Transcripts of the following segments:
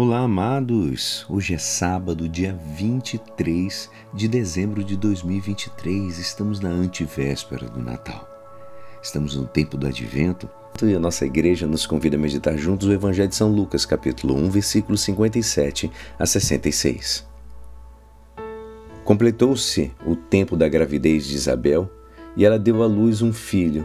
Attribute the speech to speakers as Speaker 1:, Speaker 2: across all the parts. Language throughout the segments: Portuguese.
Speaker 1: Olá, amados! Hoje é sábado, dia 23 de dezembro de 2023. Estamos na antivéspera do Natal. Estamos no tempo do advento e a nossa igreja nos convida a meditar juntos o Evangelho de São Lucas, capítulo 1, versículos 57 a 66. Completou-se o tempo da gravidez de Isabel e ela deu à luz um filho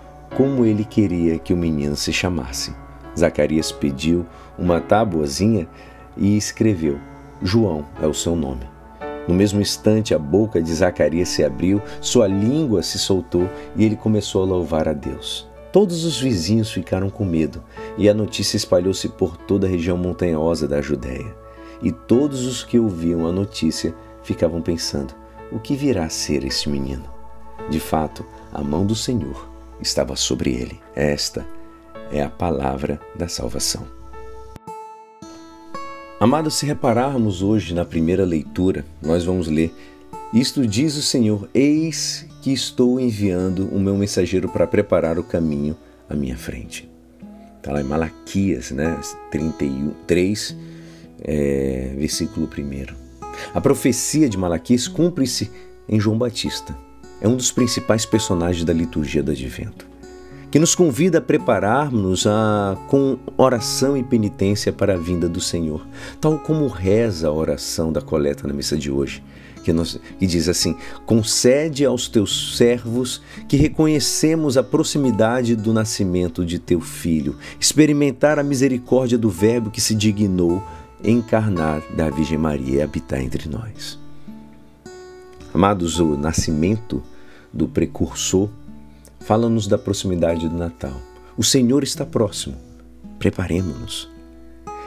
Speaker 1: como ele queria que o menino se chamasse. Zacarias pediu uma tabuazinha e escreveu: João é o seu nome. No mesmo instante, a boca de Zacarias se abriu, sua língua se soltou e ele começou a louvar a Deus. Todos os vizinhos ficaram com medo e a notícia espalhou-se por toda a região montanhosa da Judéia. E todos os que ouviam a notícia ficavam pensando: o que virá a ser este menino? De fato, a mão do Senhor estava sobre ele. Esta é a palavra da salvação. Amados, se repararmos hoje na primeira leitura, nós vamos ler: Isto diz o Senhor: Eis que estou enviando o meu mensageiro para preparar o caminho à minha frente. Está lá em Malaquias, né? 33, é, versículo 1. A profecia de Malaquias cumpre-se em João Batista é um dos principais personagens da liturgia do Advento, que nos convida a prepararmos a, com oração e penitência para a vinda do Senhor, tal como reza a oração da coleta na missa de hoje, que, nós, que diz assim: concede aos teus servos que reconhecemos a proximidade do nascimento de teu filho, experimentar a misericórdia do Verbo que se dignou encarnar da Virgem Maria e habitar entre nós. Amados, o nascimento do precursor fala-nos da proximidade do Natal. O Senhor está próximo. Preparemos-nos.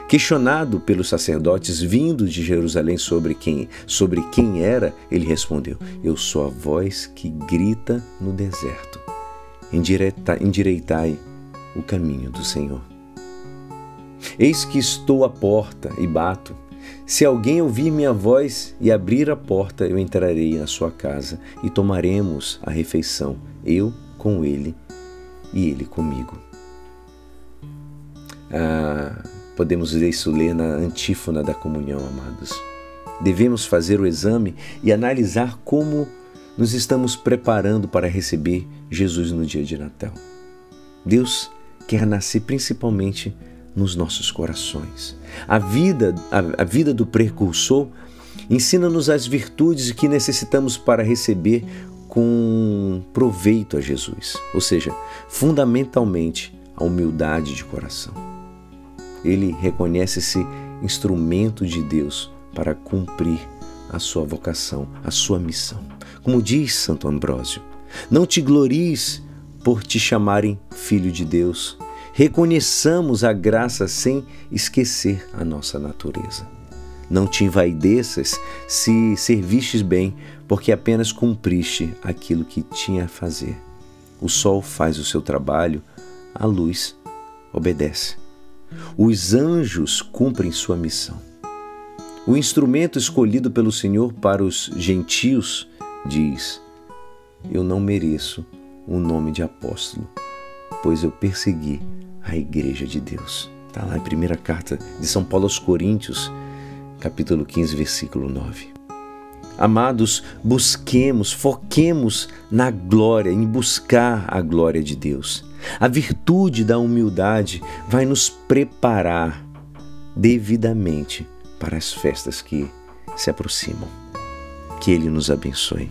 Speaker 1: Questionado pelos sacerdotes vindos de Jerusalém sobre quem, sobre quem era, ele respondeu: Eu sou a voz que grita no deserto. endireitai o caminho do Senhor. Eis que estou à porta e bato. Se alguém ouvir minha voz e abrir a porta, eu entrarei na sua casa e tomaremos a refeição, eu com ele e ele comigo. Ah, podemos isso ler na antífona da comunhão, amados. Devemos fazer o exame e analisar como nos estamos preparando para receber Jesus no dia de Natal. Deus quer nascer principalmente nos nossos corações. A vida, a, a vida do precursor ensina-nos as virtudes que necessitamos para receber com proveito a Jesus, ou seja, fundamentalmente a humildade de coração. Ele reconhece-se instrumento de Deus para cumprir a sua vocação, a sua missão. Como diz Santo Ambrósio, não te glories por te chamarem filho de Deus, reconheçamos a graça sem esquecer a nossa natureza. Não te envaideças se servistes bem, porque apenas cumpriste aquilo que tinha a fazer. O sol faz o seu trabalho, a luz obedece. Os anjos cumprem sua missão. O instrumento escolhido pelo Senhor para os gentios diz: Eu não mereço o nome de apóstolo, pois eu persegui a igreja de Deus. Está lá em primeira carta de São Paulo aos Coríntios, capítulo 15, versículo 9. Amados, busquemos, foquemos na glória, em buscar a glória de Deus. A virtude da humildade vai nos preparar devidamente para as festas que se aproximam. Que Ele nos abençoe.